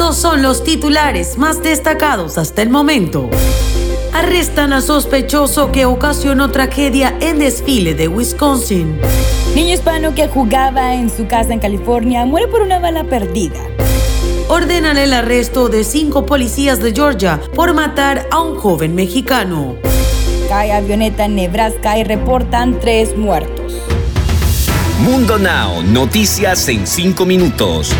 Estos son los titulares más destacados hasta el momento. Arrestan a sospechoso que ocasionó tragedia en desfile de Wisconsin. Niño hispano que jugaba en su casa en California muere por una bala perdida. Ordenan el arresto de cinco policías de Georgia por matar a un joven mexicano. Cae avioneta en Nebraska y reportan tres muertos. Mundo Now, noticias en cinco minutos.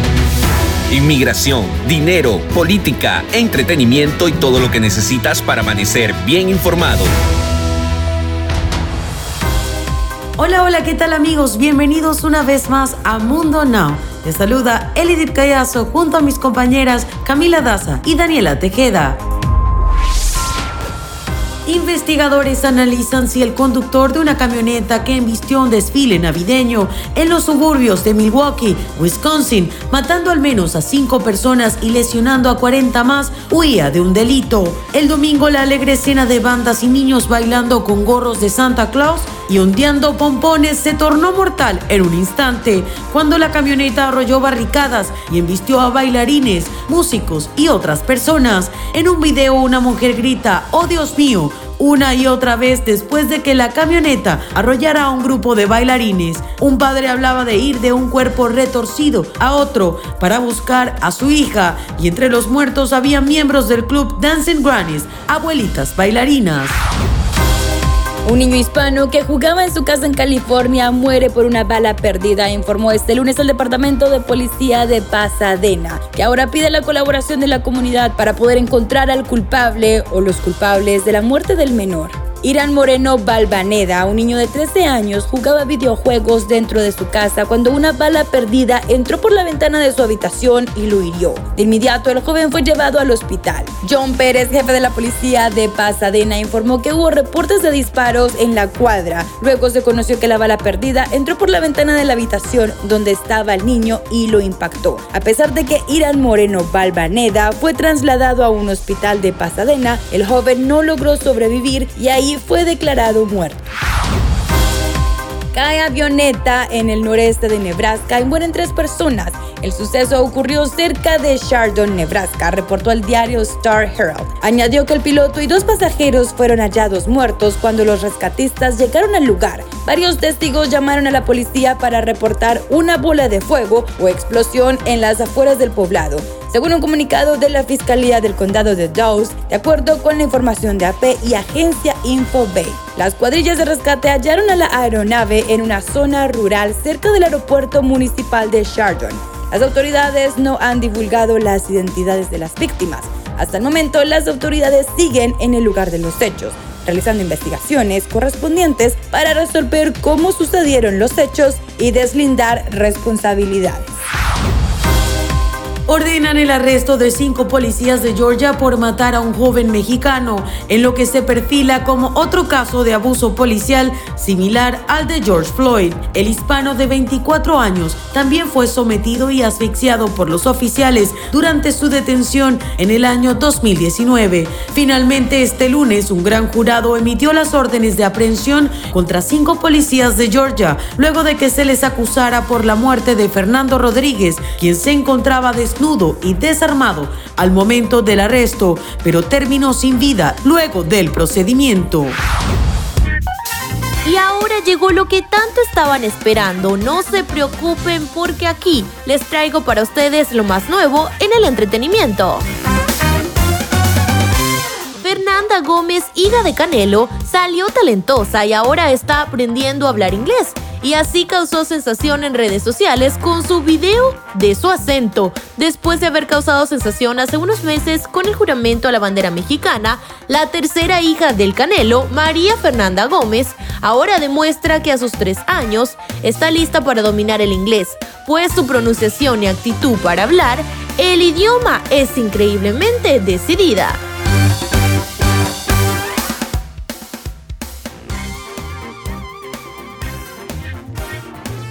Inmigración, dinero, política, entretenimiento y todo lo que necesitas para amanecer bien informado. Hola, hola, ¿qué tal amigos? Bienvenidos una vez más a Mundo Now. Les saluda Elidip Callazo junto a mis compañeras Camila Daza y Daniela Tejeda. Investigadores analizan si el conductor de una camioneta que embistió un desfile navideño en los suburbios de Milwaukee, Wisconsin, matando al menos a cinco personas y lesionando a 40 más, huía de un delito. El domingo la alegre escena de bandas y niños bailando con gorros de Santa Claus y ondeando pompones se tornó mortal en un instante cuando la camioneta arrolló barricadas y embistió a bailarines, músicos y otras personas. En un video una mujer grita, oh Dios mío, una y otra vez después de que la camioneta arrollara a un grupo de bailarines. Un padre hablaba de ir de un cuerpo retorcido a otro para buscar a su hija y entre los muertos había miembros del club Dancing Grannies, abuelitas bailarinas. Un niño hispano que jugaba en su casa en California muere por una bala perdida, informó este lunes el Departamento de Policía de Pasadena, que ahora pide la colaboración de la comunidad para poder encontrar al culpable o los culpables de la muerte del menor. Irán Moreno Balvaneda, un niño de 13 años, jugaba videojuegos dentro de su casa cuando una bala perdida entró por la ventana de su habitación y lo hirió. De inmediato, el joven fue llevado al hospital. John Pérez, jefe de la policía de Pasadena, informó que hubo reportes de disparos en la cuadra. Luego se conoció que la bala perdida entró por la ventana de la habitación donde estaba el niño y lo impactó. A pesar de que Irán Moreno Balvaneda fue trasladado a un hospital de Pasadena, el joven no logró sobrevivir y ahí fue declarado muerto. Cae avioneta en el noreste de Nebraska y mueren tres personas. El suceso ocurrió cerca de Chardon, Nebraska, reportó el diario Star Herald. Añadió que el piloto y dos pasajeros fueron hallados muertos cuando los rescatistas llegaron al lugar. Varios testigos llamaron a la policía para reportar una bola de fuego o explosión en las afueras del poblado según un comunicado de la Fiscalía del Condado de Dawes, de acuerdo con la información de AP y agencia InfoBay. Las cuadrillas de rescate hallaron a la aeronave en una zona rural cerca del aeropuerto municipal de Chardon. Las autoridades no han divulgado las identidades de las víctimas. Hasta el momento, las autoridades siguen en el lugar de los hechos, realizando investigaciones correspondientes para resolver cómo sucedieron los hechos y deslindar responsabilidades ordenan el arresto de cinco policías de Georgia por matar a un joven mexicano, en lo que se perfila como otro caso de abuso policial similar al de George Floyd. El hispano de 24 años también fue sometido y asfixiado por los oficiales durante su detención en el año 2019. Finalmente, este lunes, un gran jurado emitió las órdenes de aprehensión contra cinco policías de Georgia, luego de que se les acusara por la muerte de Fernando Rodríguez, quien se encontraba desnudo y desarmado al momento del arresto, pero terminó sin vida luego del procedimiento. Y ahora llegó lo que tanto estaban esperando. No se preocupen porque aquí les traigo para ustedes lo más nuevo en el entretenimiento. Fernanda Gómez, hija de Canelo, salió talentosa y ahora está aprendiendo a hablar inglés y así causó sensación en redes sociales con su video de su acento. Después de haber causado sensación hace unos meses con el juramento a la bandera mexicana, la tercera hija del Canelo, María Fernanda Gómez, ahora demuestra que a sus tres años está lista para dominar el inglés, pues su pronunciación y actitud para hablar el idioma es increíblemente decidida.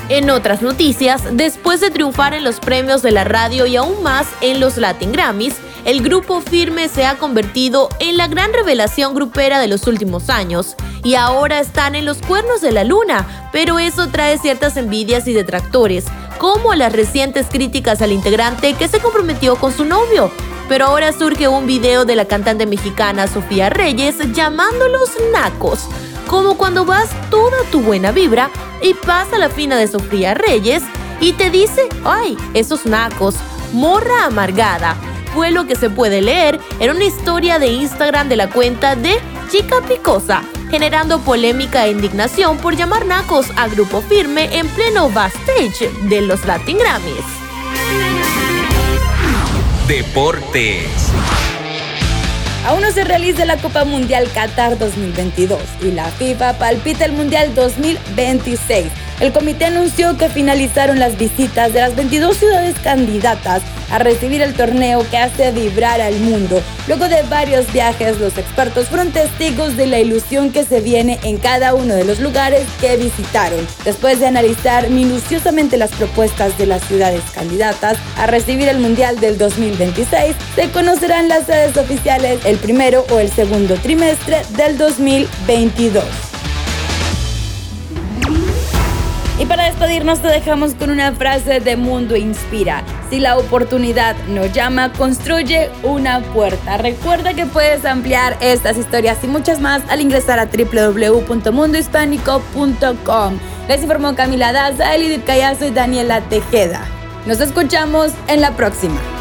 En otras noticias, después de triunfar en los premios de la radio y aún más en los Latin Grammys, el grupo Firme se ha convertido en la gran revelación grupera de los últimos años y ahora están en los cuernos de la luna, pero eso trae ciertas envidias y detractores, como las recientes críticas al integrante que se comprometió con su novio. Pero ahora surge un video de la cantante mexicana Sofía Reyes llamándolos nacos, como cuando vas toda tu buena vibra y pasa la fina de Sofía Reyes y te dice, ay, esos nacos, morra amargada. Fue lo que se puede leer en una historia de Instagram de la cuenta de Chica Picosa, generando polémica e indignación por llamar nacos a Grupo Firme en pleno backstage de los Latin Grammys. Deportes. Aún no se realiza la Copa Mundial Qatar 2022 y la FIFA palpita el Mundial 2026 el comité anunció que finalizaron las visitas de las 22 ciudades candidatas a recibir el torneo que hace vibrar al mundo. Luego de varios viajes, los expertos fueron testigos de la ilusión que se viene en cada uno de los lugares que visitaron. Después de analizar minuciosamente las propuestas de las ciudades candidatas a recibir el Mundial del 2026, se conocerán las sedes oficiales el primero o el segundo trimestre del 2022. Y para despedirnos te dejamos con una frase de Mundo Inspira. Si la oportunidad nos llama, construye una puerta. Recuerda que puedes ampliar estas historias y muchas más al ingresar a www.mundohispánico.com. Les informó Camila Daza, Elidit Callazo y Daniela Tejeda. Nos escuchamos en la próxima.